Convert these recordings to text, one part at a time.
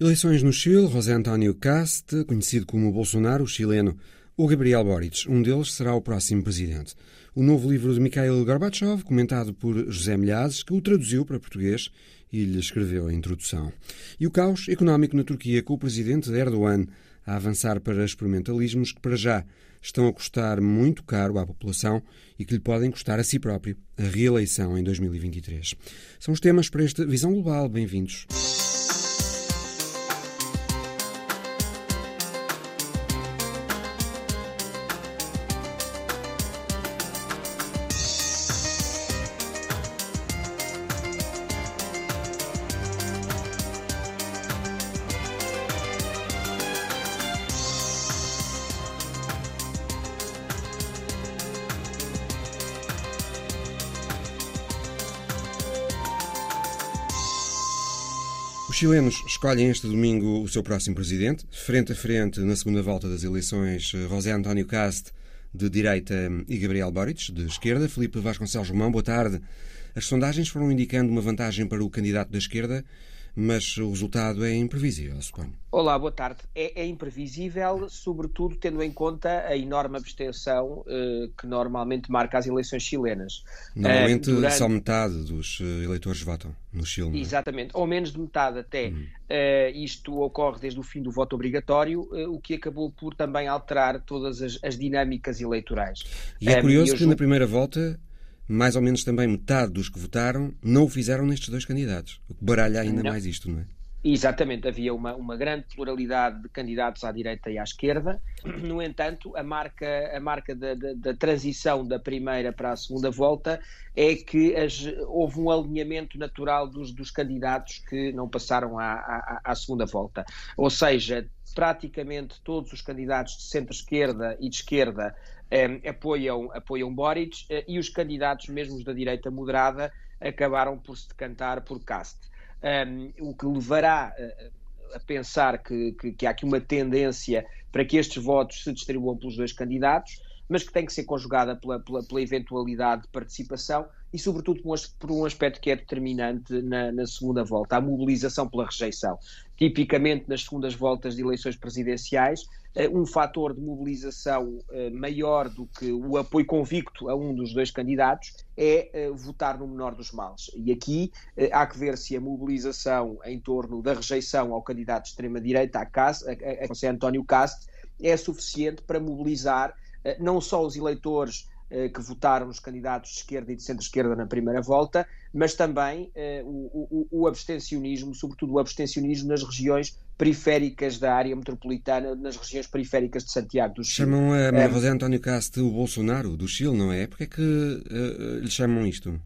Eleições no Chile, José António Cast, conhecido como Bolsonaro, o chileno, ou Gabriel Boric, um deles será o próximo presidente. O novo livro de Mikhail Gorbachev, comentado por José Milhazes, que o traduziu para português e lhe escreveu a introdução. E o caos económico na Turquia, com o presidente Erdogan a avançar para experimentalismos que, para já, estão a custar muito caro à população e que lhe podem custar a si próprio a reeleição em 2023. São os temas para esta Visão Global. Bem-vindos. Chilenos escolhem este domingo o seu próximo presidente. Frente a frente, na segunda volta das eleições, José António Cast, de direita, e Gabriel Boric, de esquerda. Felipe Vasconcelos Romão, boa tarde. As sondagens foram indicando uma vantagem para o candidato da esquerda mas o resultado é imprevisível, suponho. Olá, boa tarde. É, é imprevisível, sobretudo tendo em conta a enorme abstenção uh, que normalmente marca as eleições chilenas. Normalmente uh, durante... só metade dos uh, eleitores votam no Chile. É? Exatamente, ou menos de metade até. Hum. isto ocorre desde o fim do voto obrigatório, o que acabou por também alterar todas as, as dinâmicas eleitorais. E é curioso que julgo... na primeira volta mais ou menos também metade dos que votaram não o fizeram nestes dois candidatos. O que baralha ainda não. mais isto, não é? Exatamente, havia uma, uma grande pluralidade de candidatos à direita e à esquerda. No entanto, a marca, a marca da, da, da transição da primeira para a segunda volta é que as, houve um alinhamento natural dos, dos candidatos que não passaram à, à, à segunda volta. Ou seja, praticamente todos os candidatos de centro-esquerda e de esquerda eh, apoiam, apoiam Boric eh, e os candidatos, mesmo da direita moderada, acabaram por se decantar por Cast. Um, o que levará a, a pensar que, que, que há aqui uma tendência para que estes votos se distribuam pelos dois candidatos, mas que tem que ser conjugada pela, pela, pela eventualidade de participação e, sobretudo, por um aspecto que é determinante na, na, segunda volta, a mobilização pela rejeição. Tipicamente, nas segundas voltas de eleições presidenciais, um fator de mobilização eh, maior do que o apoio convicto a um dos dois candidatos é eh, votar no menor dos males. E aqui há que ver se a mobilização em torno da rejeição ao candidato de extrema-direita, a, a, a José António Cast, é suficiente para mobilizar não só os eleitores eh, que votaram nos candidatos de esquerda e de centro-esquerda na primeira volta, mas também eh, o, o, o, abstencionismo, sobretudo o abstencionismo nas regiões periféricas da área metropolitana, nas regiões periféricas de Santiago do Chile. Chamam a é, José António Castro o Bolsonaro do Chile, não é? Porquê é que uh, lhe chamam isto?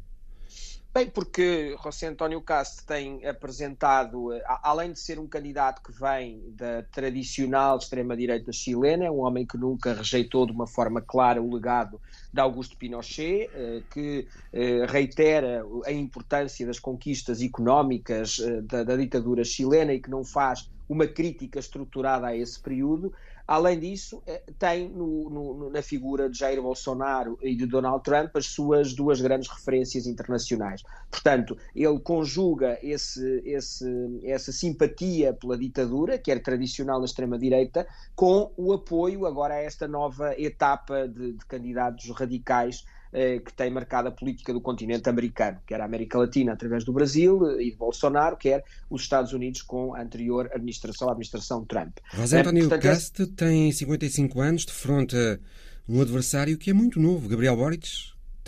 Bem, porque José António Castro tem apresentado, eh, além de ser um candidato que vem da tradicional extrema-direita chilena, é um homem que nunca rejeitou de uma forma clara o legado de Augusto Pinochet, eh, que eh, reitera a importância das conquistas económicas da, da ditadura chilena e que não faz uma crítica estruturada a esse período. Além disso, eh, tem no, no, na figura de Jair Bolsonaro e de Donald Trump as suas duas grandes referências internacionais. Portanto, ele conjuga esse, esse, essa simpatia pela ditadura, que era tradicional na extrema-direita, com o apoio agora a esta nova etapa de, de candidatos radicais que tem marcado a política do continente americano, quer a América Latina através do Brasil eh, e de Bolsonaro, quer os Estados Unidos com a anterior administração, a administração Trump. José eh, António Portanto, Cast tem 55 anos, defronta um adversário que é muito novo, Gabriel Boric,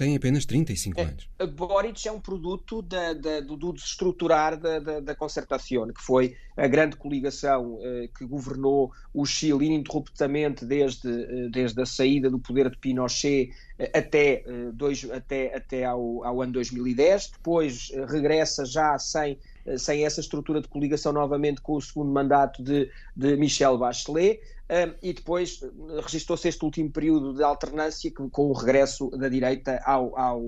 tem apenas 35 é, anos. Boric é um produto da, da, do, do desestruturar da, da, da concertação, que foi a grande coligação eh, que governou o Chile ininterruptamente desde, eh, desde a saída do poder de Pinochet eh, até, eh, dois, até, até ao, ao ano 2010. Depois regressa já sem sem essa estrutura de coligação novamente com o segundo mandato de, de Michel Bachelet. E depois registrou-se este último período de alternância com o regresso da direita ao, ao,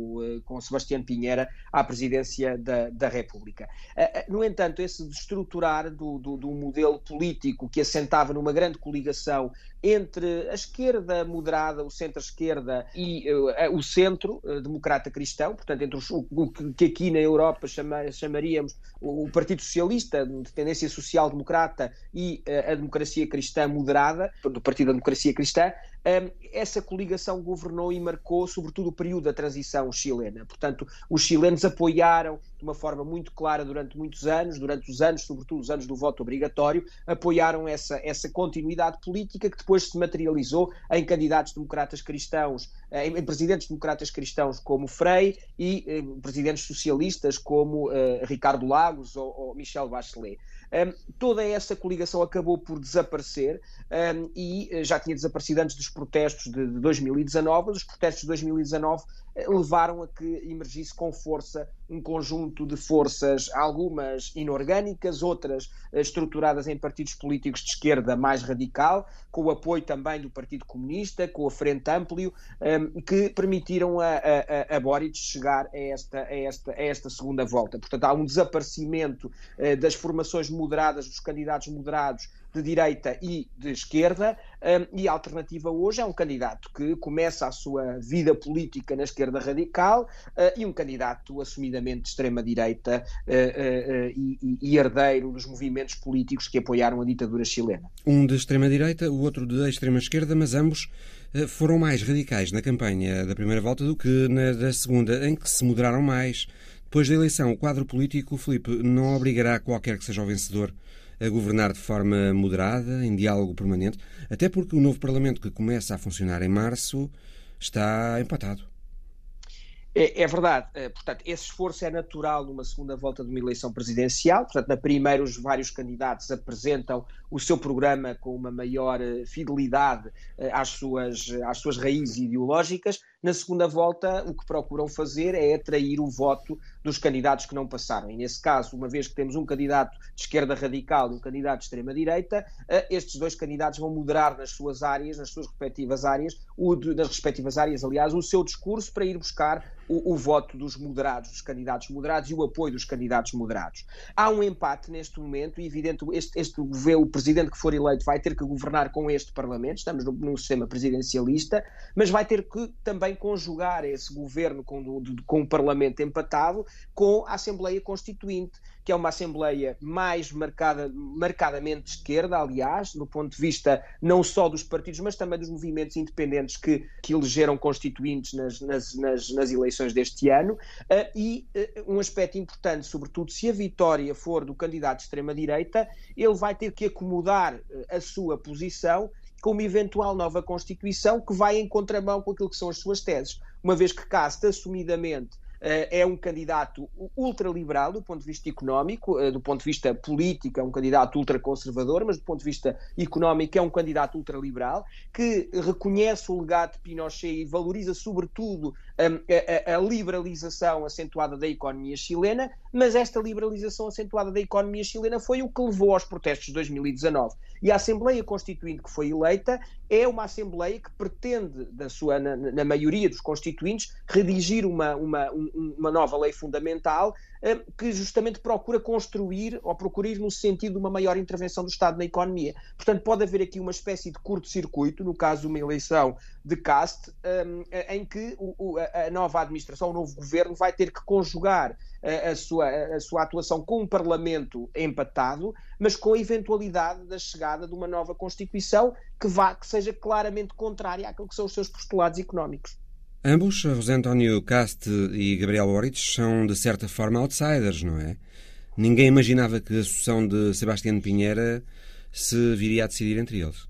com Sebastião Pinheira à presidência da, da República. No entanto, esse destruturar do, do, do modelo político que assentava numa grande coligação entre a esquerda moderada, o centro-esquerda e uh, o centro uh, democrata-cristão, portanto, entre os, o, o, que aqui na Europa chama, chamaríamos o, Partido Socialista, de tendência social-democrata, e uh, a democracia cristã moderada, do Partido da Democracia Cristã, essa coligação governou e marcou, sobretudo, o período da transição chilena. Portanto, os chilenos apoiaram de uma forma muito clara durante muitos anos, durante os anos, sobretudo os anos do voto obrigatório, apoiaram essa, essa continuidade política que depois se materializou em candidatos democratas cristãos, em, em presidentes democratas cristãos como Frei e em presidentes socialistas como uh, Ricardo Lagos ou, ou Michel Bachelet. Um, toda essa coligação acabou por desaparecer um, e eh, já tinha desaparecido antes dos protestos de, de 2019. Os protestos de 2019 eh, levaram a que emergisse com força um conjunto de forças, algumas inorgânicas, outras eh, estruturadas em partidos políticos de esquerda mais radical, com o apoio também do Partido Comunista, com a Frente Amplio, um, que permitiram a, a, a Boric chegar a esta, a, esta, a esta segunda volta. Portanto, há um desaparecimento uh, das formações moderadas, dos candidatos moderados de direita e de esquerda, um, e a alternativa hoje é um candidato que começa a sua vida política na esquerda radical uh, e um candidato assumidamente de extrema-direita e, e, herdeiro dos movimentos políticos que apoiaram a ditadura chilena. Um de extrema-direita, o outro de extrema-esquerda, mas ambos foram mais radicais na campanha da primeira volta do que na da segunda, em que se moderaram mais. Depois da eleição, o quadro político, Felipe, não obrigará qualquer que seja o vencedor a governar de forma moderada, em diálogo permanente, até porque o novo Parlamento que começa a funcionar em março está empatado. É, é, verdade. Eh, portanto, esse esforço é natural numa segunda volta de uma eleição presidencial. Portanto, na primeira, os vários candidatos apresentam o seu programa com uma maior eh, fidelidade eh, às suas, às suas raízes ideológicas. Na segunda volta, o que procuram fazer é atrair o voto dos candidatos que não passaram. E nesse caso, uma vez que temos um candidato de esquerda radical e um candidato de extrema-direita, estes dois candidatos vão moderar nas suas áreas, nas suas respectivas áreas, o de, nas respectivas áreas, aliás, o seu discurso para ir buscar o, o, voto dos moderados, dos candidatos moderados e o apoio dos candidatos moderados. Há um empate neste momento e, evidente, este, este o presidente que for eleito vai ter que governar com este Parlamento, estamos num sistema presidencialista, mas vai ter que também conjugar esse governo com, com o Parlamento empatado com a Assembleia Constituinte que é uma Assembleia mais marcada, marcadamente de esquerda, aliás, do ponto de vista não só dos partidos, mas também dos movimentos independentes que, que elegeram constituintes nas, nas, nas, nas eleições deste ano. Uh, e uh, um aspecto importante, sobretudo, se a vitória for do candidato de extrema-direita, ele vai ter que acomodar uh, a sua posição com uma eventual nova Constituição que vai em contramão com aquilo que são as suas teses, uma vez que Casta assumidamente eh, é um candidato ultraliberal do ponto de vista económico, eh, do ponto de vista político é um candidato ultraconservador, mas do ponto de vista económico é um candidato ultraliberal, que reconhece o legado de Pinochet e valoriza sobretudo hum, a, a, a liberalização acentuada da economia chilena, mas esta liberalização acentuada da economia chilena foi o que levou aos protestos de 2019. E a Assembleia Constituinte que foi eleita é uma Assembleia que pretende, da sua, na, na maioria dos constituintes, redigir uma, uma, uma nova lei fundamental que justamente procura construir ou procura ir no sentido de uma maior intervenção do Estado na economia. Portanto, pode haver aqui uma espécie de curto-circuito, no caso uma eleição de caste, eh, em que a nova administração, o novo governo, vai ter que conjugar eh, a sua, a sua atuação com um Parlamento empatado, mas com a eventualidade da chegada de uma nova Constituição que, vá, que seja claramente contrária àquilo que são os seus postulados económicos. Ambos, José António Caste e Gabriel Boric, são de certa forma outsiders, não é? Ninguém imaginava que a sucessão de Sebastião Pinheira se viria a decidir entre eles.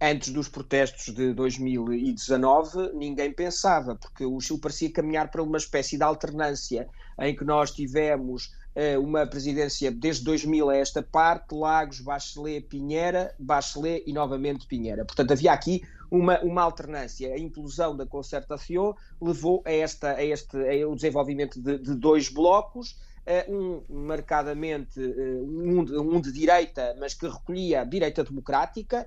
Antes dos protestos de 2019, ninguém pensava, porque o Chile parecia caminhar para uma espécie de alternância em que nós tivemos eh, uma presidência desde 2000 a esta parte, Lagos, Bachelet, Pinheira, Bachelet e novamente Pinheira. Portanto, havia aqui uma, uma alternância. A implosão da concertação levou a, esta, a este o desenvolvimento de, de dois blocos um marcadamente um, um, de direita, mas que recolhia a direita democrática.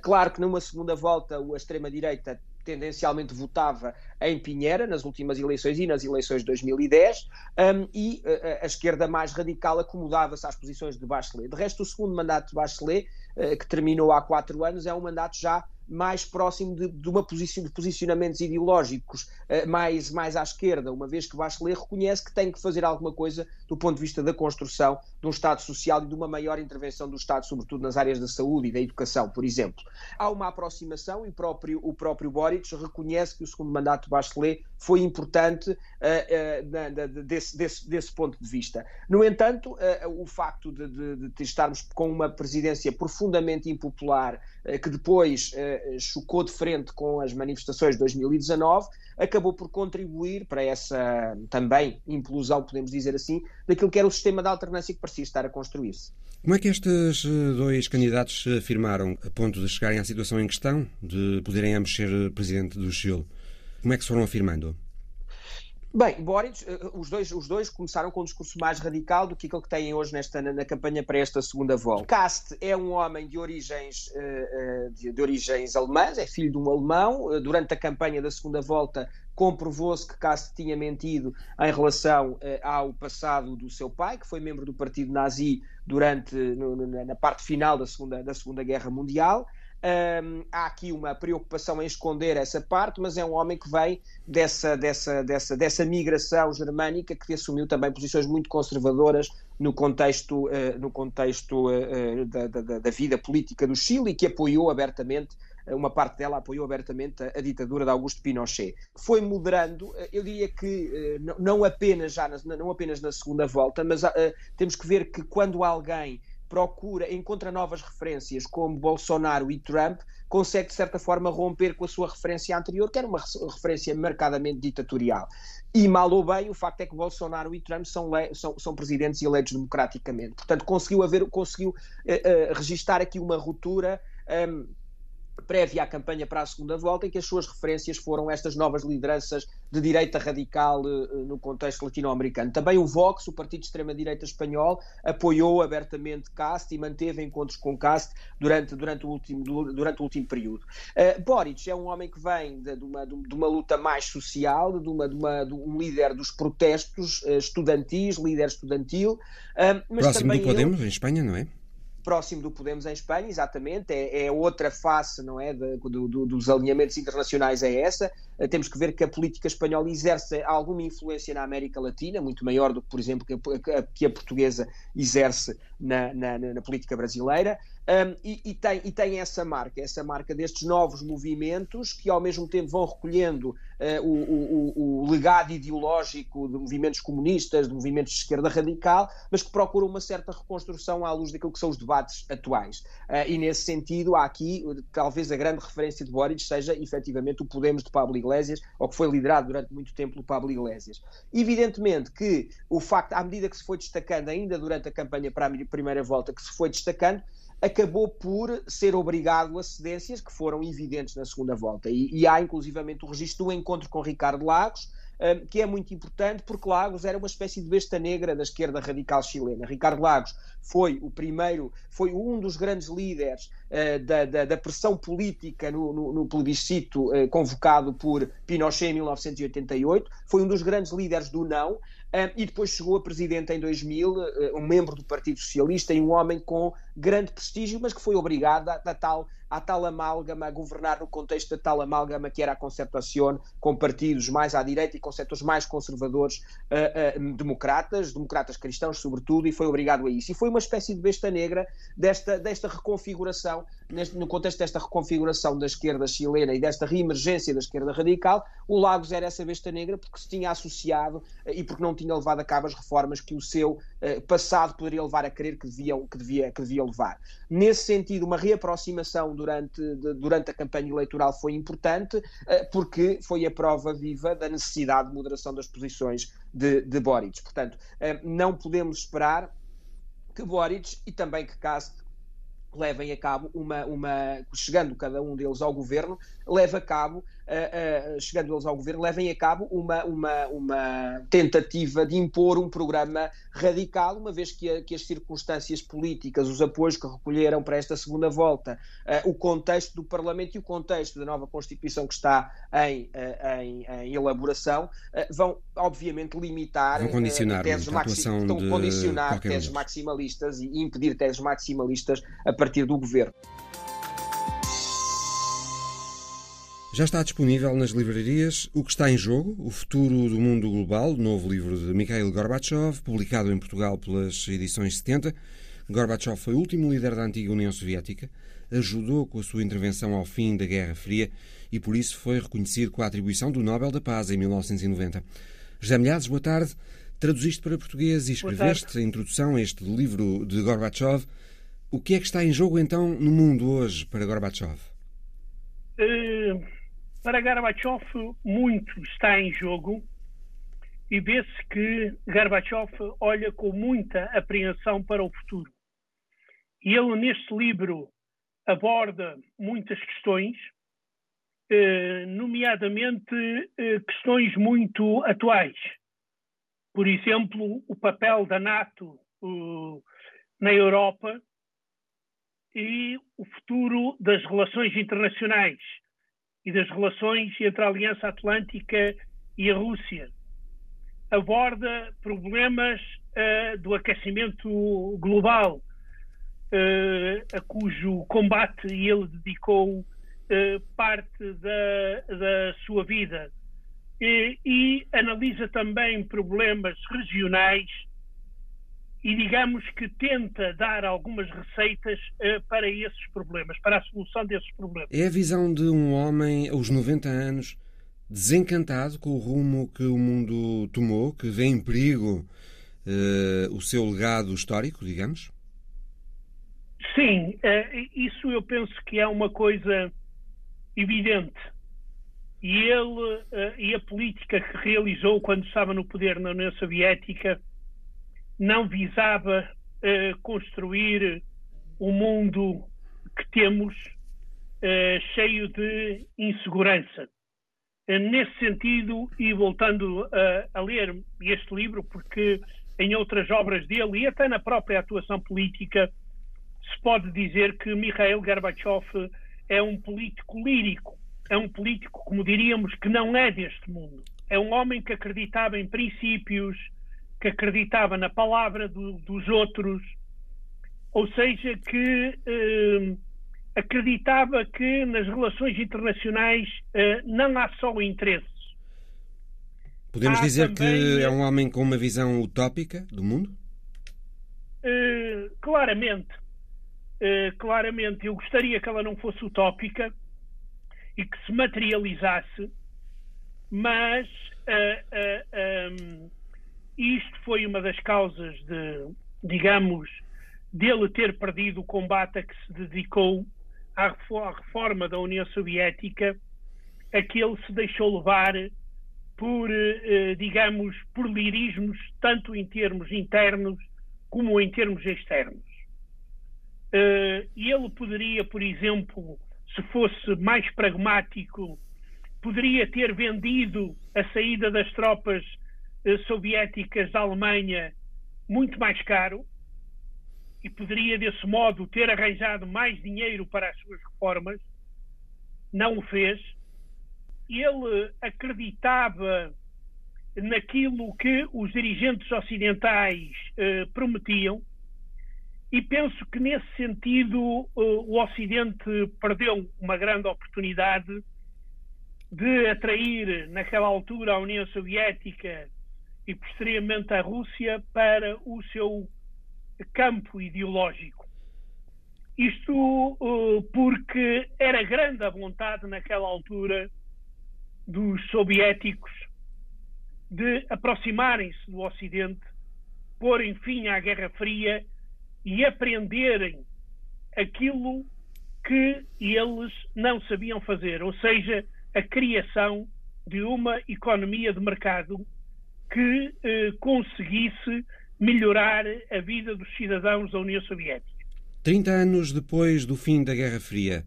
Claro que numa segunda volta a extrema-direita tendencialmente votava em Pinheira nas últimas eleições e nas eleições de 2010, um, e a, esquerda mais radical acomodava-se às posições de Bachelet. De resto, o segundo mandato de Bachelet, que terminou há quatro anos, é um mandato já mais próximo de, de, uma posição, de posicionamentos ideológicos uh, mais, mais à esquerda, uma vez que Bachelet reconhece que tem que fazer alguma coisa do ponto de vista da construção de um Estado social e de uma maior intervenção do Estado, sobretudo nas áreas da saúde e da educação, por exemplo. Há uma aproximação e próprio, o próprio Boric reconhece que o segundo mandato de Bachelet foi importante uh, uh, desse, desse, desse, ponto de vista. No entanto, o facto de, de, de, estarmos com uma presidência profundamente impopular, que depois chocou de frente com as manifestações de 2019, acabou por contribuir para essa também implosão, podemos dizer assim, daquilo que era o sistema de alternância que parecia estar a construir-se. Como é que estes eh, dois candidatos se afirmaram a ponto de chegarem à situação em questão, de poderem ambos ser presidente do Chile? Como é que se foram afirmando? Bem, Boric, eh, os dois, os dois começaram com um discurso mais radical do que aquele que têm hoje nesta, na, na campanha para esta segunda volta. Cast é um homem de origens, uh, de, de, origens alemãs, é filho de um alemão. Durante a campanha da segunda volta comprovou-se que Cast tinha mentido em relação ao passado do seu pai, que foi membro do partido nazi durante na parte final da segunda, da segunda Guerra Mundial. Um, há aqui uma preocupação em esconder essa parte, mas é um homem que vem dessa, dessa, dessa, dessa migração germânica que assumiu também posições muito conservadoras no contexto, uh, no contexto uh, da, da, da, vida política do Chile e que apoiou abertamente, uma parte dela apoiou abertamente a, a ditadura de Augusto Pinochet. Foi moderando, eu diria que uh, não, apenas já na, não apenas na segunda volta, mas temos que ver que quando alguém procura, encontra novas referências como Bolsonaro e Trump, consegue de certa forma romper com a sua referência anterior, que era uma referência marcadamente ditatorial. E mal ou bem, o facto é que Bolsonaro e Trump são, são, são presidentes eleitos democraticamente. Portanto, conseguiu haver, conseguiu uh, uh, registar aqui uma ruptura. Um, prévia à campanha para a segunda volta, em que as suas referências foram estas novas lideranças de direita radical uh, no contexto latino-americano. Também o Vox, o partido de extrema-direita espanhol, apoiou abertamente Cast e manteve encontros com Cast durante, durante, o, último, durante o último período. Uh, Boric é um homem que vem de, de, uma, de uma, luta mais social, de, uma, de, uma, de um líder dos protestos uh, estudantis, líder estudantil. mas Próximo do Podemos, ele... em Espanha, não é? Próximo do Podemos em Espanha, exatamente, é, é outra face, não é, de, do, do, dos alinhamentos internacionais é essa. Eh, temos que ver que a política espanhola exerce alguma influência na América Latina, muito maior do que, por exemplo, que a, que a portuguesa exerce na, na, na política brasileira. Um, e, e, tem, e tem essa marca, essa marca destes novos movimentos que ao mesmo tempo vão recolhendo uh, o, o, o, legado ideológico de movimentos comunistas, de movimentos de esquerda radical, mas que procuram uma certa reconstrução à luz daquilo que são os debates atuais. Uh, e nesse sentido, há aqui, talvez a grande referência de Boric seja efetivamente o Podemos de Pablo Iglesias, ou que foi liderado durante muito tempo pelo Pablo Iglesias. Evidentemente que o facto, à medida que se foi destacando, ainda durante a campanha para a primeira volta, que se foi destacando, acabou por ser obrigado a cedências que foram evidentes na segunda volta. E, e há inclusivamente o registro do encontro com Ricardo Lagos, um, que é muito importante porque Lagos era uma espécie de besta negra da esquerda radical chilena. Ricardo Lagos foi o primeiro, foi um dos grandes líderes uh, da, da, da, pressão política no, no, no plebiscito uh, convocado por Pinochet em 1988, foi um dos grandes líderes do não, e depois chegou a presidente em 2000, eh, um membro do Partido Socialista e um homem com grande prestígio, mas que foi obrigado a, a tal à tal amálgama, a governar no contexto da tal amálgama que era a concertação com partidos mais à direita e com setores mais conservadores uh, uh, democratas, democratas cristãos sobretudo, e foi obrigado a isso. E foi uma espécie de besta negra desta, desta reconfiguração, neste, no contexto desta reconfiguração da esquerda chilena e desta reemergência da esquerda radical, o Lagos era essa besta negra porque se tinha associado uh, e porque não tinha levado a cabo as reformas que o seu passado poderia levar a crer que, deviam, que, devia, que devia levar. Nesse sentido, uma reaproximação durante, de, durante a campanha eleitoral foi importante, eh, porque foi a prova viva da necessidade de moderação das posições de, de Boric. Portanto, eh, não podemos esperar que Boric e também que Cast levem a cabo uma, uma chegando cada um deles ao governo, leve a cabo uh, chegando eles ao governo, levem a cabo uma, uma, uma tentativa de impor um programa radical, uma vez que, a, que as circunstâncias políticas, os apoios que recolheram para esta segunda volta, o contexto do Parlamento e o contexto da nova Constituição que está em, em, em elaboração, vão obviamente limitar vão condicionar teses, maxi condicionar teses maximalistas e impedir teses maximalistas a partir do governo. Já está disponível nas livrarias O que está em jogo, o futuro do mundo global, novo livro de Mikhail Gorbachev, publicado em Portugal pelas edições 70. Gorbachev foi o último líder da antiga União Soviética, ajudou com a sua intervenção ao fim da Guerra Fria e por isso foi reconhecido com a atribuição do Nobel da Paz em 1990. José Milhares, boa tarde. Traduziste para português e escreveste a introdução a este livro de Gorbachev. O que é que está em jogo então no mundo hoje para Gorbachev? Uh para Gorbachev, muito está em jogo e vê-se que Gorbachev olha com muita apreensão para o futuro. E ele, neste livro, aborda muitas questões, eh, nomeadamente eh, questões muito atuais. Por exemplo, o papel da NATO na Europa e o futuro das relações internacionais e das relações entre a Aliança Atlântica e a Rússia. Aborda problemas uh, do aquecimento global, uh, a cujo combate ele dedicou uh, parte da, da, sua vida. E, e analisa também problemas regionais e digamos que tenta dar algumas receitas uh, para esses problemas, para a solução desses problemas. É a visão de um homem aos 90 anos desencantado com o rumo que o mundo tomou, que vê em perigo uh, o seu legado histórico, digamos? Sim, uh, isso eu penso que é uma coisa evidente. E ele e a política que realizou quando estava no poder na União Soviética não visava uh, construir o mundo que temos uh, cheio de insegurança. Uh, nesse sentido, e voltando a ler este livro, porque em outras obras dele e até na própria atuação política, se pode dizer que Mikhail Gorbachev é um político lírico, é um político, como diríamos, que não é deste mundo. É um homem que acreditava em princípios, que acreditava na palavra do, dos outros, ou seja, que eh, acreditava que nas relações internacionais eh, não há só interesses. Podemos há dizer também, que é um homem com uma visão utópica do mundo? Eh, claramente. Eh, claramente. Eu gostaria que ela não fosse utópica e que se materializasse, mas. Um, isto foi uma das causas de, digamos, dele ter perdido o combate a que se dedicou à reforma da União Soviética, a que ele se deixou levar por, eh, digamos, por lirismos, tanto em termos internos como em termos externos. Eh, ele poderia, por exemplo, se fosse mais pragmático, poderia ter vendido a saída das tropas soviéticas da Alemanha muito mais caro e poderia, desse modo, ter arranjado mais dinheiro para as suas reformas. Não o fez. Ele acreditava naquilo que os dirigentes ocidentais eh, prometiam e penso que, nesse sentido, eh, o Ocidente perdeu uma grande oportunidade de atrair, naquela altura, a União Soviética e posteriormente a Rússia para o seu campo ideológico. Isto uh, porque era grande a vontade naquela altura dos soviéticos de aproximarem-se do Ocidente, porem fim à Guerra Fria e aprenderem aquilo que eles não sabiam fazer, ou seja, a criação de uma economia de mercado que eh, conseguisse melhorar a vida dos cidadãos da União Soviética. 30 anos depois do fim da Guerra Fria,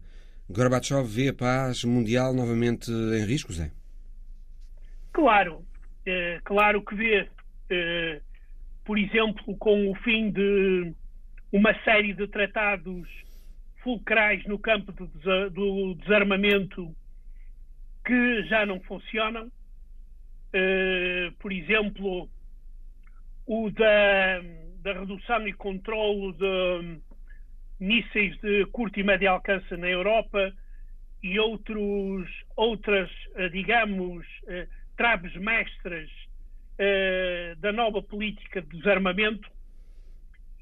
Gorbachev vê a paz mundial novamente em risco, Zé? Claro, é, claro que vê. É, por exemplo, com o fim de uma série de tratados fulcrais no campo do desarmamento que já não funcionam. Uh, por exemplo, o da, da redução e controle de mísseis de curto e médio alcance na Europa e outros, outras, eh, digamos, uh, traves mestras da nova política de desarmamento.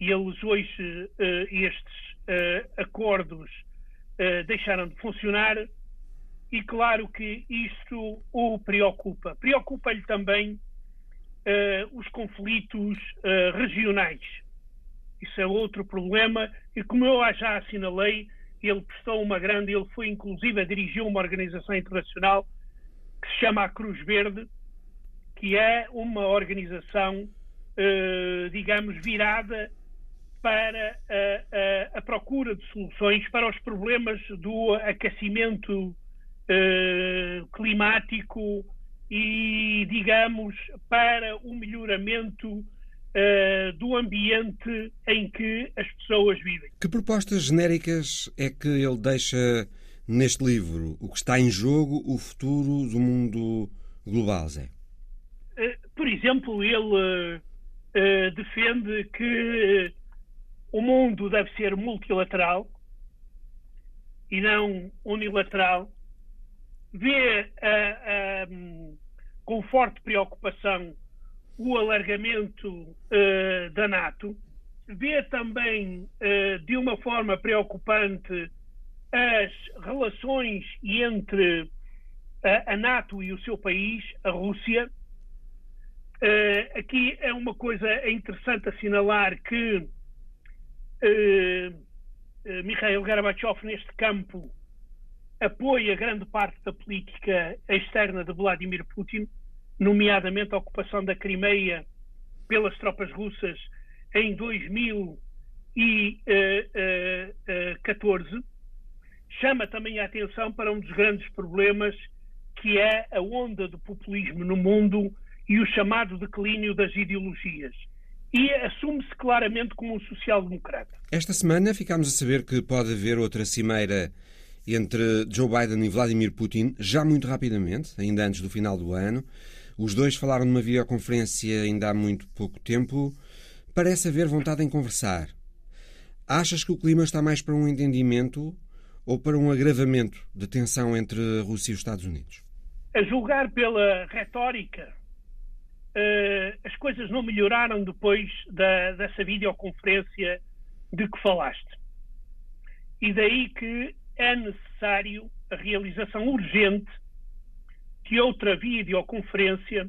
E eles hoje, estes acordos, deixaram de funcionar e claro que isto o preocupa. Preocupa-lhe também uh, os conflitos uh, regionais. Isso é outro problema e como eu já assinalei, ele prestou uma grande, ele foi inclusive a dirigir uma organização internacional que se chama a Cruz Verde, que é uma organização, uh, digamos, virada para a, a, a procura de soluções para os problemas do aquecimento eh, climático e, digamos, para o melhoramento uh, do ambiente em que as pessoas vivem. Que propostas genéricas é que ele deixa neste livro? O que está em jogo, o futuro do mundo global, Zé? Uh, por exemplo, ele defende que o mundo deve ser multilateral e não unilateral vê uh, um, com forte preocupação o alargamento uh, da NATO, vê também uh, de uma forma preocupante as relações entre a NATO e o seu país, a Rússia. aqui é uma coisa interessante assinalar que Mikhail Gorbachev, neste campo, apoia grande parte da política externa de Vladimir Putin, nomeadamente a ocupação da Crimeia pelas tropas russas em 2014, chama também a atenção para um dos grandes problemas que é a onda do populismo no mundo e o chamado declínio das ideologias. E assume-se claramente como um social-democrata. Esta semana ficámos a saber que pode haver outra cimeira entre Joe Biden e Vladimir Putin, já muito rapidamente, ainda antes do final do ano. Os dois falaram numa videoconferência ainda há muito pouco tempo. Parece haver vontade em conversar. Achas que o clima está mais para um entendimento ou para um agravamento de tensão entre a Rússia e os Estados Unidos? A julgar pela retórica, uh, as coisas não melhoraram depois da, dessa videoconferência de que falaste. E daí que é necessário a realização urgente de outra videoconferência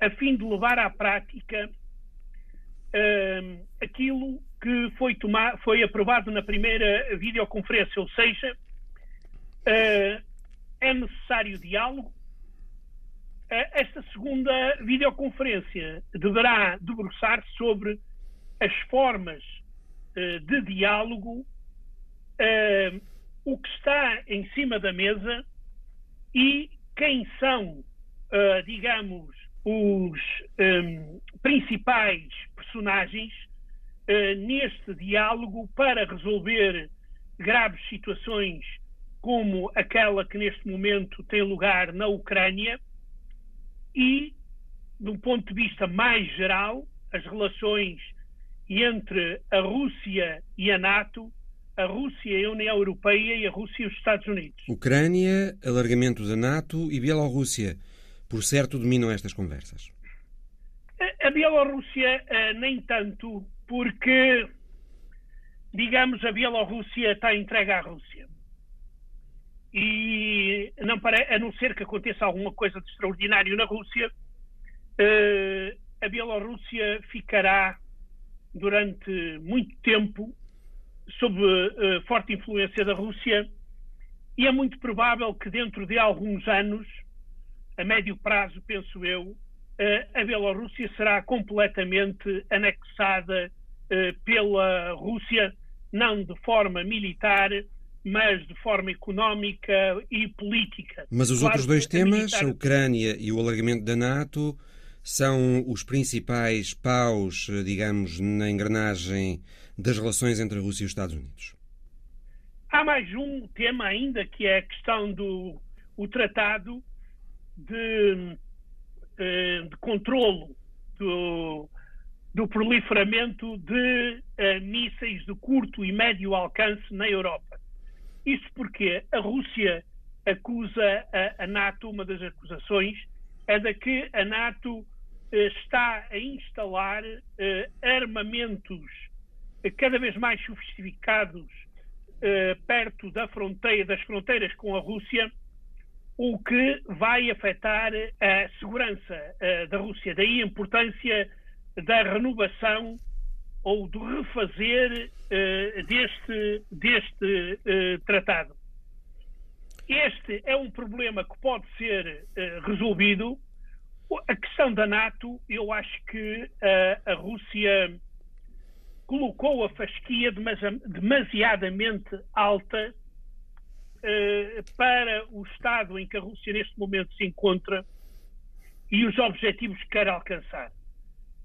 a fim de levar à prática uh, aquilo que foi, tomar, foi aprovado na primeira videoconferência, ou seja, uh, é necessário diálogo. Uh, esta segunda videoconferência deverá debruçar-se sobre as formas eh, de diálogo o que está em cima da mesa e quem são, uh, digamos, os um, principais personagens uh, neste diálogo para resolver graves situações como aquela que neste momento tem lugar na Ucrânia e, de um ponto de vista mais geral, as relações entre a Rússia e a NATO a Rússia e a União Europeia e a Rússia e os Estados Unidos. Ucrânia, alargamento da NATO e Bielorrússia, por certo, dominam estas conversas. A, Bielorrússia eh, nem tanto, porque, digamos, a Bielorrússia está entregue à Rússia. E não para, a não ser que aconteça alguma coisa de extraordinário na Rússia, eh, a Bielorrússia ficará durante muito tempo sob uh, forte influência da Rússia, e é muito provável que dentro de alguns anos, a médio prazo, penso eu, uh, a Bielorrússia será completamente anexada uh, pela Rússia, não de forma militar, mas de forma económica e política. Mas os claro outros dois temas, a Ucrânia e o alargamento da NATO, são os principais paus, digamos, na engrenagem das relações entre a Rússia e os Estados Unidos. Há mais um tema ainda que é a questão do o tratado de, eh, de controlo do, do proliferamento de uh, mísseis de curto e médio alcance na Europa. Isso porque a Rússia acusa a, a NATO, uma das acusações é de que a NATO uh, está a instalar armamentos cada vez mais sofisticados perto da fronteira, das fronteiras com a Rússia, o que vai afetar a segurança da Rússia. Daí a importância da renovação ou do refazer uh, deste, deste tratado. Este é um problema que pode ser resolvido. A questão da NATO, eu acho que a Rússia colocou a fasquia demasiadamente alta para o estado em que a Rússia neste momento se encontra e os objetivos que quer alcançar.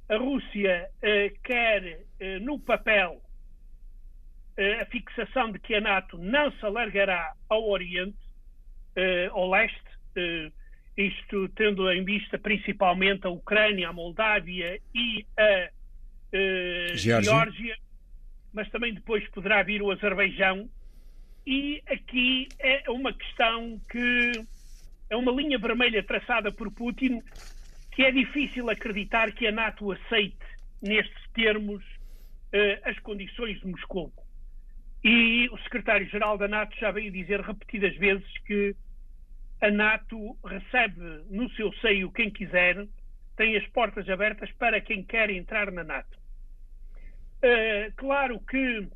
A Rússia uh, quer, uh, no papel, uh, a fixação de que a NATO não se alargará ao Oriente, ao leste, isto tendo em vista principalmente a Ucrânia, a Moldávia e a Geórgia, mas também depois poderá vir o Azerbaijão. E aqui é uma questão que é uma linha vermelha traçada por Putin que é difícil acreditar que a NATO aceite, nestes termos, uh, as condições de Moscou. E o secretário-geral da NATO já veio dizer repetidas vezes que a NATO recebe no seu seio quem quiser, tem as portas abertas para quem quer entrar na NATO. Uh, claro que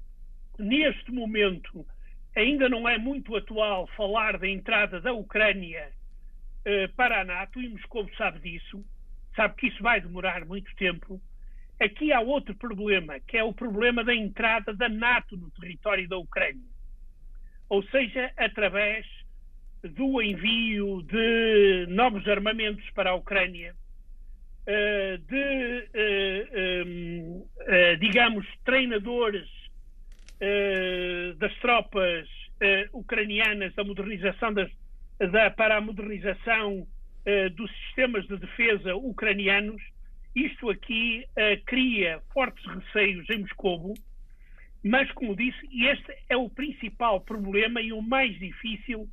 neste momento ainda não é muito atual falar da entrada da Ucrânia eh, para a NATO, e Moscou sabe disso, sabe que isso vai demorar muito tempo. Aqui há outro problema, que é o problema da entrada da NATO no território da Ucrânia. Ou seja, através do envio de novos armamentos para a Ucrânia, eh, de, eh, digamos, treinadores das tropas ucranianas, da modernização das, da, para a modernização dos sistemas de defesa ucranianos, isto aqui cria fortes receios em Moscou, mas, como disse, este é o principal problema e o mais difícil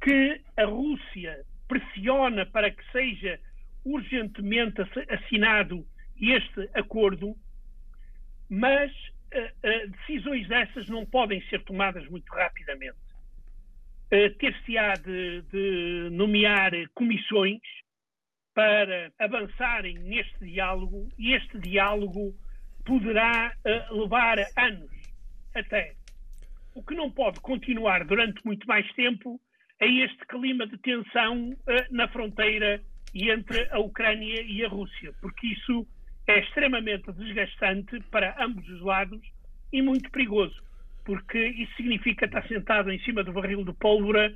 que a Rússia pressiona para que seja urgentemente assinado este acordo, mas uh, decisões dessas não podem ser tomadas muito rapidamente. Eh, ter-se-á de, de nomear comissões para avançarem neste diálogo e este diálogo poderá uh, levar anos até. O que não pode continuar durante muito mais tempo é este clima de tensão uh, na fronteira entre a Ucrânia e a Rússia, porque isso é extremamente desgastante para ambos os lados e muito perigoso porque isso significa estar sentado em cima do barril de pólvora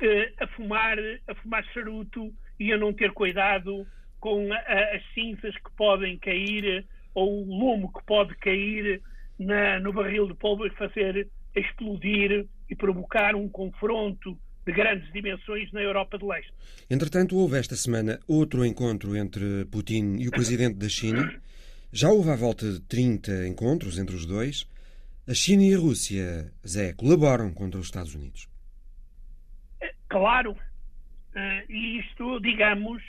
eh, a fumar a fumar charuto e a não ter cuidado com as cinzas que podem cair ou o lume que pode cair na, no barril de pólvora e fazer explodir e provocar um confronto de grandes dimensões na Europa de Leste. Entretanto, houve esta semana outro encontro entre Putin e o presidente da China. Já houve à volta de 30 encontros entre os dois. A China e a Rússia, Zé, colaboram contra os Estados Unidos? Claro. Eh, e isto, digamos,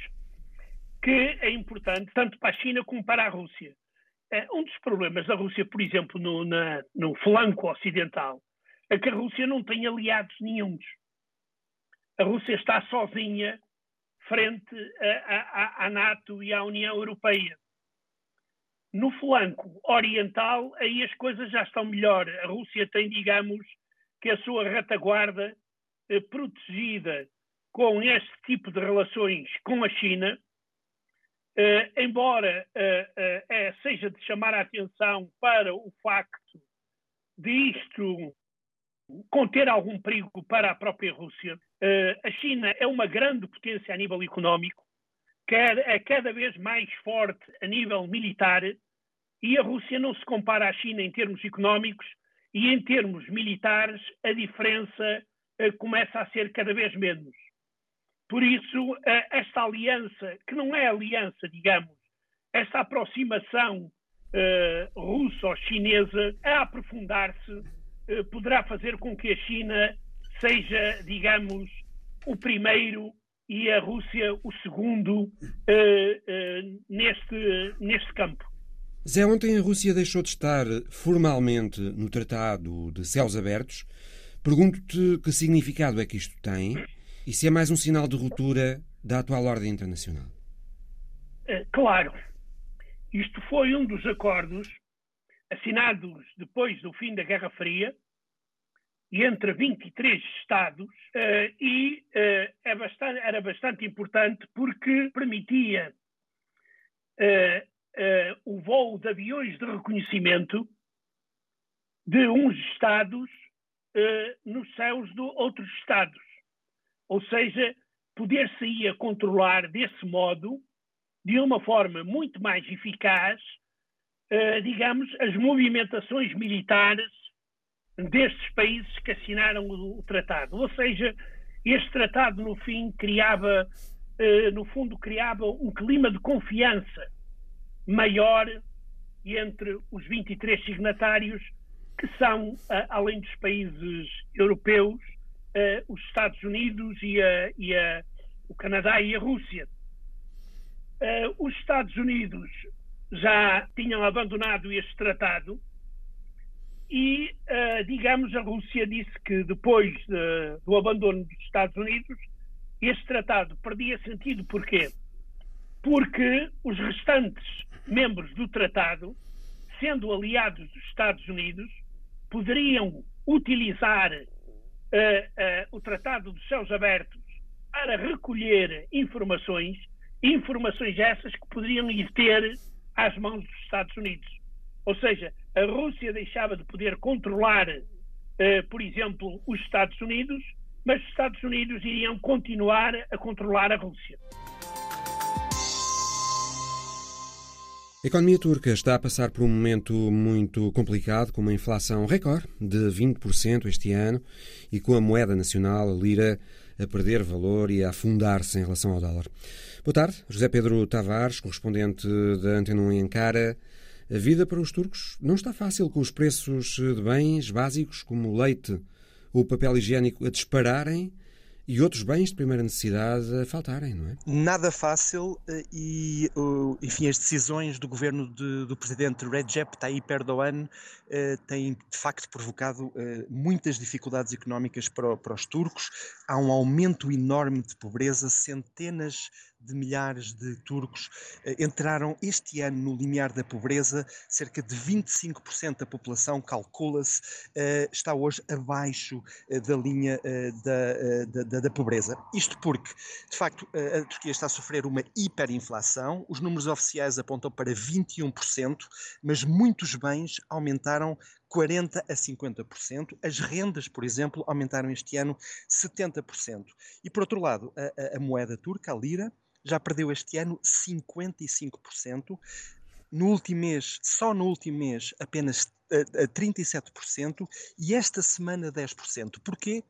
que é importante tanto para a China como para a Rússia. Eh, um dos problemas da Rússia, por exemplo, no, na, no flanco ocidental, é que a Rússia não tem aliados nenhums. A Rússia está sozinha frente à NATO e à União Europeia. No flanco oriental, aí as coisas já estão melhor. A Rússia tem, digamos, que a sua retaguarda eh, protegida com este tipo de relações com a China, eh, embora eh, eh seja de chamar a atenção para o facto de isto conter algum perigo para a própria Rússia. Uh, a China é uma grande potência a nível económico, é cada vez mais forte a nível militar, e a Rússia não se compara à China em termos económicos, e em termos militares a diferença uh, começa a ser cada vez menos. Por isso, uh, esta aliança, que não é aliança, digamos, esta aproximação russo-chinesa a aprofundar-se poderá fazer com que a China seja, digamos, o primeiro e a Rússia o segundo neste, neste campo. Zé, ontem a Rússia deixou de estar formalmente no Tratado de Céus Abertos. Pergunto-te que significado é que isto tem e se é mais um sinal de ruptura da atual ordem internacional. Eh, claro. Isto foi um dos acordos assinados depois do fim da Guerra Fria entre 23 Estados uh, e uh, é bastante, era bastante importante porque permitia uh, o voo de aviões de reconhecimento de uns Estados nos céus de outros Estados. Ou seja, poder-se-ia controlar desse modo, de uma forma muito mais eficaz, digamos, as movimentações militares destes países que assinaram o, tratado. Ou seja, este tratado, no fim, criava, no fundo, criava um clima de confiança maior entre os 23 signatários, que são, além dos países europeus, os Estados Unidos e, a, e a, o Canadá e a Rússia. Os Estados Unidos já tinham abandonado este tratado e, digamos, a Rússia disse que depois de, do abandono dos Estados Unidos, este tratado perdia sentido. Porquê? Porque os restantes membros do tratado, sendo aliados dos Estados Unidos, poderiam utilizar uh, uh, o Tratado dos Céus Abertos para recolher informações, informações essas que poderiam ir ter às mãos dos Estados Unidos. Ou seja, a Rússia deixava de poder controlar, uh, por exemplo, os Estados Unidos, mas os Estados Unidos iriam continuar a controlar a Rússia. A economia turca está a passar por um momento muito complicado, com uma inflação recorde de 20% este ano e com a moeda nacional, a lira, a perder valor e a afundar-se em relação ao dólar. Boa tarde, José Pedro Tavares, correspondente da Antena 1 em Ankara. A vida para os turcos não está fácil com os preços de bens básicos como leite ou papel higiênico a dispararem e outros bens de primeira necessidade a faltarem, não é? Nada fácil eh, e, enfim, as decisões do governo de, do presidente Recep Tayyip Erdogan têm de facto provocado eh, muitas dificuldades económicas para, para os turcos. Há um aumento enorme de pobreza, centenas de milhares de turcos eh, entraram este ano no limiar da pobreza, cerca de 25% da população, calcula-se, eh, está hoje abaixo eh, da linha da, da, da, pobreza. Isto porque, de facto, a Turquia está a sofrer uma hiperinflação, os números oficiais apontam para 21%, mas muitos bens aumentaram 40% a 50%. As rendas, por exemplo, aumentaram este ano 70%. E, por outro lado, a, a, a moeda turca, a lira, já perdeu este ano 55%. No último mês, só no último mês, apenas a, a 37% e esta semana 10%. Porquê?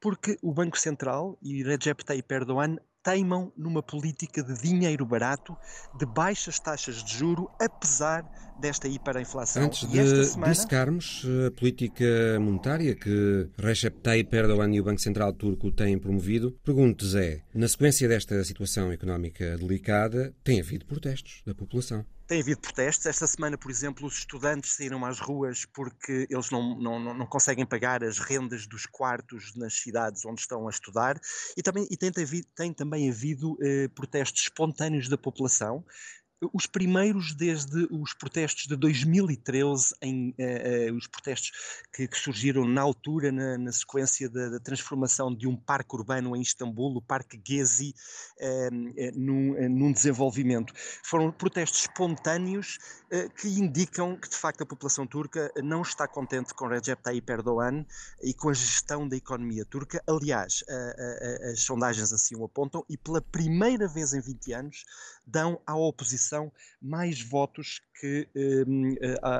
Porque o Banco Central e Recep Tayyip Erdogan teimam numa política de dinheiro barato, de baixas taxas de juro, apesar desta hiperinflação. Antes de semana... dissecarmos eh, a política monetária que Recep Tayyip Erdogan e o Banco Central Turco têm promovido, pergunto, Zé, na sequência desta situação económica delicada, tem havido protestos da população? Tem havido protestos. Esta semana, por exemplo, os estudantes saíram às ruas porque eles não, não, não conseguem pagar as rendas dos quartos nas cidades onde estão a estudar. E, também, e tem, tem também havido eh, protestos espontâneos da população os primeiros desde os protestos de 2013, em, uh, uh, os protestos que, que, surgiram na altura, na, na sequência da, da, transformação de um parque urbano em Istambul, o Parque Gezi, num, num, desenvolvimento. Foram protestos espontâneos que indicam que, de facto, a população turca não está contente com Recep Tayyip Erdogan e com a gestão da economia turca. Aliás, as sondagens assim o apontam, e pela primeira vez em 20 anos dão à oposição mais votos que um,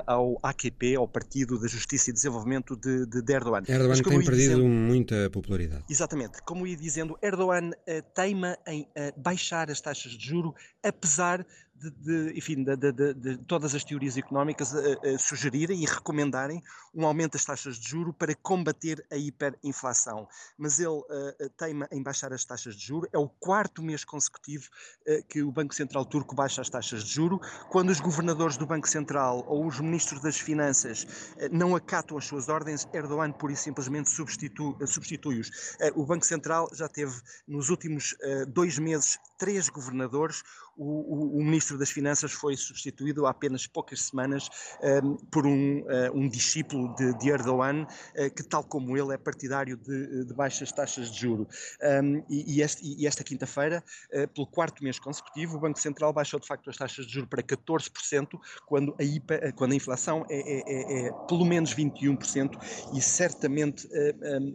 ao AKP, ao Partido da Justiça e Desenvolvimento de, de Erdogan. Erdogan Mas, tem perdido dizendo, muita popularidade. Exatamente. Como ia dizendo, Erdogan uh, teima em uh, baixar as taxas de juro, apesar de, de, enfim, de, de, todas as teorias económicas a, a, sugerirem e recomendarem um aumento das taxas de juro para combater a hiperinflação. Mas ele uh, teima em baixar as taxas de juro. É o quarto mês consecutivo uh, que o Banco Central turco baixa as taxas de juro. Quando os governadores do Banco Central ou os ministros das Finanças não acatam as suas ordens, Erdogan pura e simplesmente substitui-os. o Banco Central já teve nos últimos dois meses três governadores. O, o, o ministro das Finanças foi substituído há apenas poucas semanas um, ehm, por um, uh, um discípulo de, de Erdogan, uh, que, tal como ele, é partidário de, de baixas taxas de juro. Um, ehm, e, este, e, esta quinta-feira, uh, pelo quarto mês consecutivo, o Banco Central baixou de facto as taxas de juro para 14%, quando a, IPA, quando a inflação é, é, é, é pelo menos 21% e certamente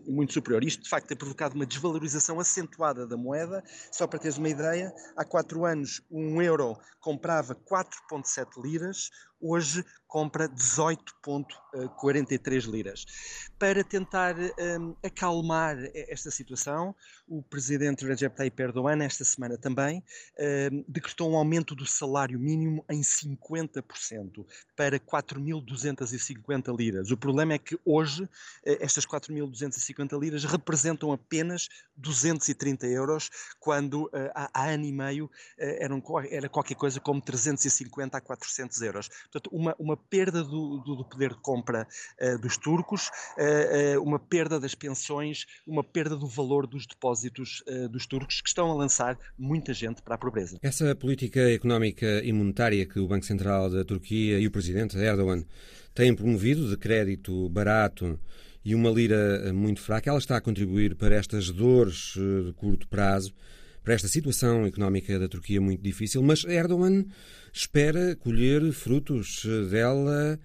muito superior. Isto, de facto, tem provocado uma desvalorização acentuada da moeda. Só para teres uma ideia, há quatro anos, um euro comprava 4,7 liras, hoje compra 18,43 liras. Para tentar um, acalmar esta situação, o presidente Recep Tayyip Erdogan, esta semana também, um, decretou um aumento do salário mínimo em 50% para 4.250 liras. O problema é que hoje eh, estas 4.250 liras representam apenas 230 euros, quando uh, há, há, ano e meio uh, eram, era qualquer coisa como 350 a 400 euros. Portanto, uma, uma perda do, do, do poder de compra uh, dos turcos, uh, uh, uma perda das pensões, uma perda do valor dos depósitos dos turcos que estão a lançar muita gente para a pobreza. Essa política económica e monetária que o Banco Central da Turquia e o presidente Erdogan têm promovido, de crédito barato e uma lira muito fraca, ela está a contribuir para estas dores de curto prazo para esta situação económica da Turquia muito difícil, mas Erdogan espera colher frutos dela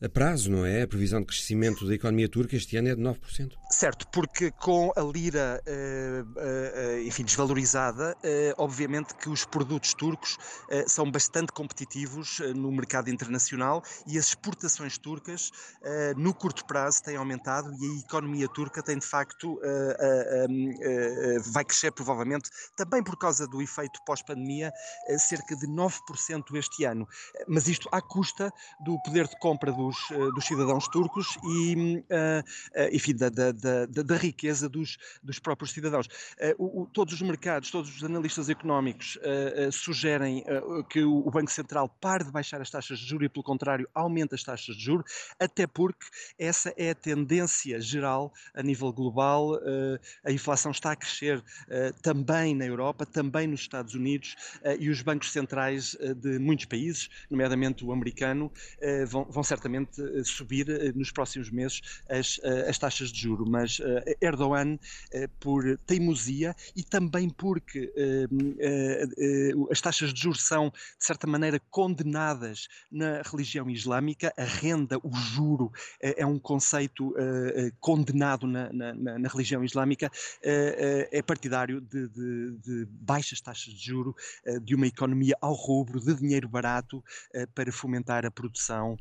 a prazo, não é? A previsão de crescimento da economia turca este ano é de 9%. Certo, porque com a lira, uh, uh, enfim, desvalorizada, obviamente que os produtos turcos são bastante competitivos no mercado internacional e as exportações turcas, no curto prazo, têm aumentado e a economia turca tem, de facto, vai crescer provavelmente, também por causa do efeito pós-pandemia, cerca de 9% este ano. Mas isto à custa do poder de compra do dos, eh, dos cidadãos turcos e, uh, uh, enfim, da, da, da, da, riqueza dos, dos próprios cidadãos. O, todos os mercados, todos os analistas económicos sugerem que o, o, Banco Central pare de baixar as taxas de juros e, pelo contrário, aumente as taxas de juros, até porque essa é a tendência geral a nível global. a inflação está a crescer também na Europa, também nos Estados Unidos e os bancos centrais de muitos países, nomeadamente o americano, vão, vão certamente eh, subir eh, nos próximos meses as, eh, as taxas de juro, mas Erdogan, por teimosia e também porque as taxas de juros são, de certa maneira, condenadas na religião islâmica, a renda, o juro, é um conceito condenado na, na, na religião islâmica, é partidário de, de, de, baixas taxas de juro, de uma economia ao rubro, de dinheiro barato para fomentar a produção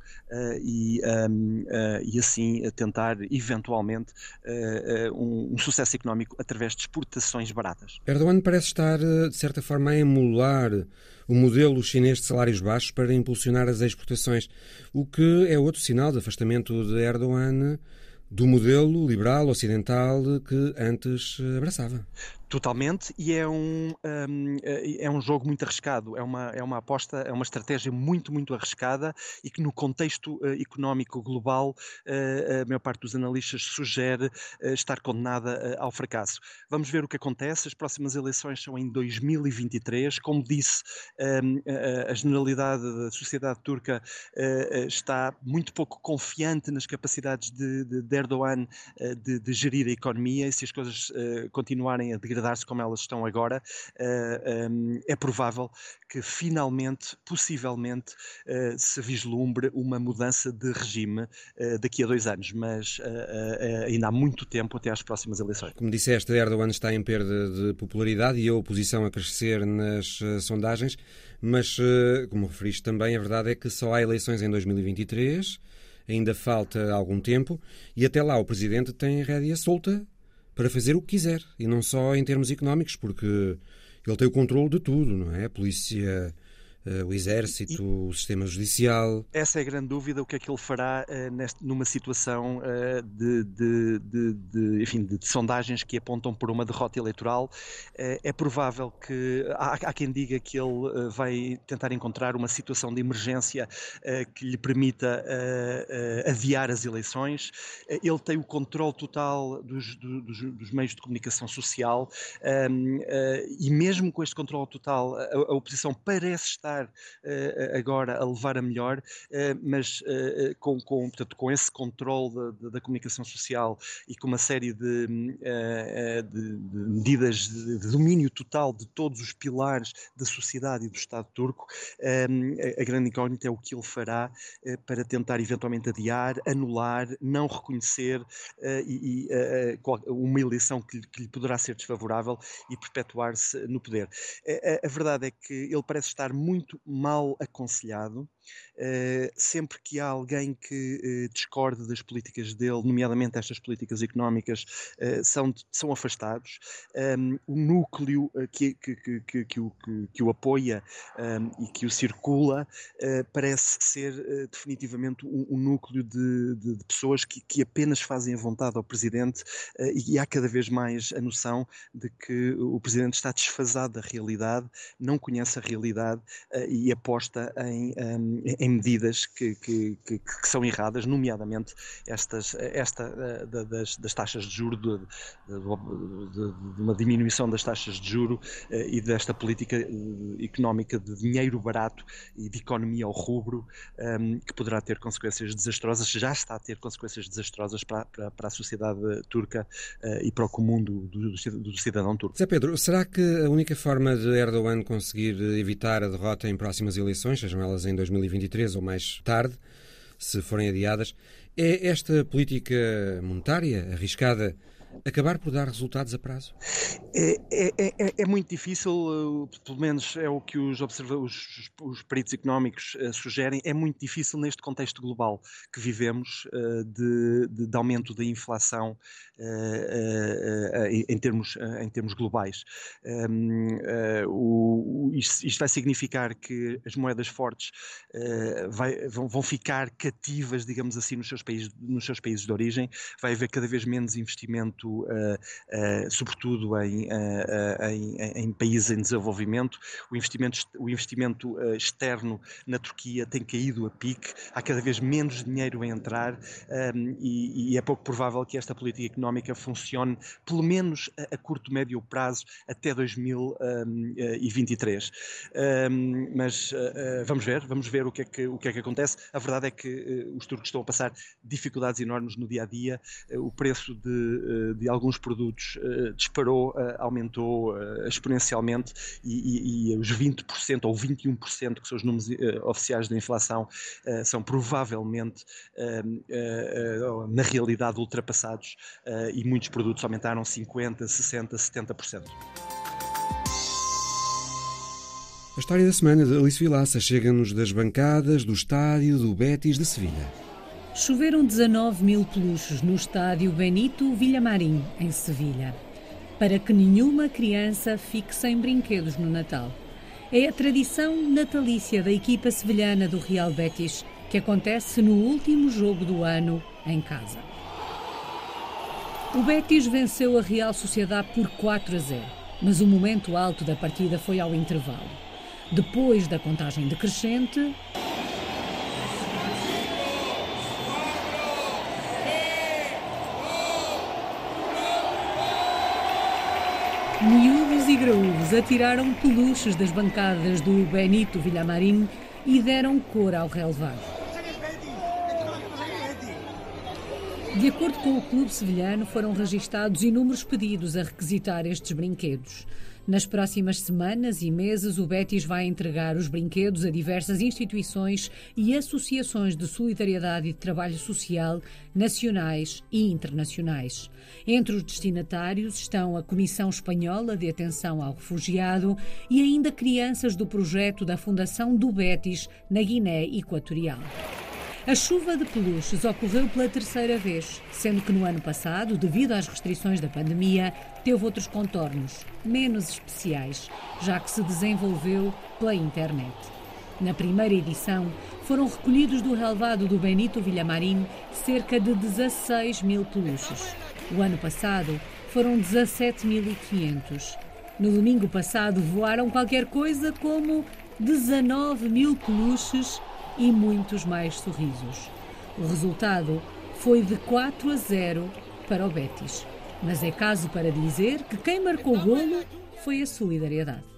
e, um, uh, e assim tentar eventualmente uh, um, um, sucesso económico através de exportações baratas. Erdogan parece estar, de certa forma, a emular o modelo chinês de salários baixos para impulsionar as exportações, o que é outro sinal de afastamento de Erdogan do modelo liberal ocidental que antes abraçava. Totalmente, e é um, um, eh, é um jogo muito arriscado, é uma, é uma aposta, é uma estratégia muito, muito arriscada e que no contexto uh, económico global uh, a maior parte dos analistas sugere uh, estar condenada ao fracasso. Vamos ver o que acontece, as próximas eleições são em 2023, como disse, um, a, generalidade da sociedade turca está muito pouco confiante nas capacidades de, de, de Erdogan de, de, gerir a economia. E se as coisas continuarem a degradar degradar-se como elas estão agora, eh, ehm, é provável que finalmente, possivelmente, uh, se vislumbre uma mudança de regime daqui a dois anos, mas ainda há muito tempo até às próximas eleições. Como disseste, Erdogan está em perda de popularidade e a oposição a crescer nas sondagens, mas, como referiste também, a verdade é que só há eleições em 2023 ainda falta algum tempo e até lá o Presidente tem rédea solta para fazer o que quiser e não só em termos económicos, porque ele tem o controle de tudo, não é? A polícia o exército, e, o sistema judicial. Essa é a grande dúvida, o que é que ele fará uh, neste, numa situação uh, de, de, de, de, enfim, de, sondagens que apontam por uma derrota eleitoral. é provável que há, há, quem diga que ele vai tentar encontrar uma situação de emergência que lhe permita adiar as eleições. ele tem o controle total dos, dos, dos meios de comunicação social um, ehm, e mesmo com este controle total, a, a oposição parece estar uh, agora a levar a melhor, uh, mas uh, com, com, portanto, com esse controle da, da, comunicação social e com uma série de, de, de medidas de, de, domínio total de todos os pilares da sociedade e do Estado turco, a, a grande incógnita é o que ele fará para tentar eventualmente adiar, anular, não reconhecer e, uma eleição que, que, lhe poderá ser desfavorável e perpetuar-se no poder. A, a verdade é que ele parece estar muito muito mal aconselhado sempre que há alguém que uh, discorde das políticas dele, nomeadamente estas políticas económicas, uh, são, são afastados. O núcleo que, que, que, que, o, que, o apoia e que o circula parece ser definitivamente um núcleo de, de, de pessoas que, que, apenas fazem a vontade ao Presidente e há cada vez mais a noção de que o Presidente está desfasado da realidade, não conhece a realidade e aposta em. Em medidas que, que, que, que, são erradas, nomeadamente estas, esta eh, das, das taxas de juro, de, de, de, uma diminuição das taxas de juro eh, e desta política eh, económica de dinheiro barato e de economia ao rubro, ehm, que poderá ter consequências desastrosas, já está a ter consequências desastrosas para, para, para a sociedade turca e para o comum do, do, do cidadão turco. Zé Pedro, será que a única forma de Erdogan conseguir evitar a derrota em próximas eleições, sejam elas em 2020, 2023 ou mais tarde, se forem adiadas, é esta política monetária arriscada acabar por dar resultados a prazo? É, é, é, é muito difícil, eh, pelo menos é o que os, os, os peritos económicos uh, sugerem, é muito difícil neste contexto global que vivemos uh, de, de, de, aumento da inflação em, termos, em termos globais. O, isto, vai significar que as moedas fortes vai, vão, vão, ficar cativas, digamos assim, nos seus, países, nos seus países de origem, vai haver cada vez menos investimento sobretudo em, em, em, países em desenvolvimento. O investimento, o investimento externo na Turquia tem caído a pique, há cada vez menos dinheiro a entrar e, e, é pouco provável que esta política económica funcione, pelo menos a, a curto, médio prazo, até 2023. Um, ehm, mas vamos ver, vamos ver o que, é que, o que é que acontece. A verdade é que os turcos estão a passar dificuldades enormes no dia a dia. o preço de, de alguns produtos uh, disparou, uh, aumentou uh, exponencialmente e, e, e, os 20% ou 21% que são os números oficiais da inflação são provavelmente na realidade ultrapassados e muitos produtos aumentaram 50%, 60%, 70%. A história da semana de Alice Vilaça chega-nos das bancadas do estádio do Betis de Sevilha. Choveram 19 mil peluches no estádio Benito Villamarim, em Sevilha, para que nenhuma criança fique sem brinquedos no Natal. É a tradição natalícia da equipa sevilhana do Real Betis, que acontece no último jogo do ano em casa. O Betis venceu a Real Sociedade por 4 a 0, mas o momento alto da partida foi ao intervalo. Depois da contagem decrescente, Miúdos e graúdos atiraram peluches das bancadas do Benito Villamarim e deram cor ao relevado. De acordo com o Clube Sevilhano, foram registados inúmeros pedidos a requisitar estes brinquedos. Nas próximas semanas e meses, o Betis vai entregar os brinquedos a diversas instituições e associações de solidariedade e de trabalho social nacionais e internacionais. Entre os destinatários estão a Comissão Espanhola de Atenção ao Refugiado e ainda crianças do projeto da Fundação do Betis na Guiné Equatorial. A chuva de peluches ocorreu pela terceira vez, sendo que no ano passado, devido às restrições da pandemia, teve outros contornos, menos especiais, já que se desenvolveu pela internet. Na primeira edição, foram recolhidos do relevado do Benito Villamarim cerca de 16 mil peluches. O ano passado, foram 17.500. No domingo passado, voaram qualquer coisa como 19 mil peluches e muitos mais sorrisos. O resultado foi de 4 a 0 para o Betis. Mas é caso para dizer que quem marcou o golo foi a solidariedade.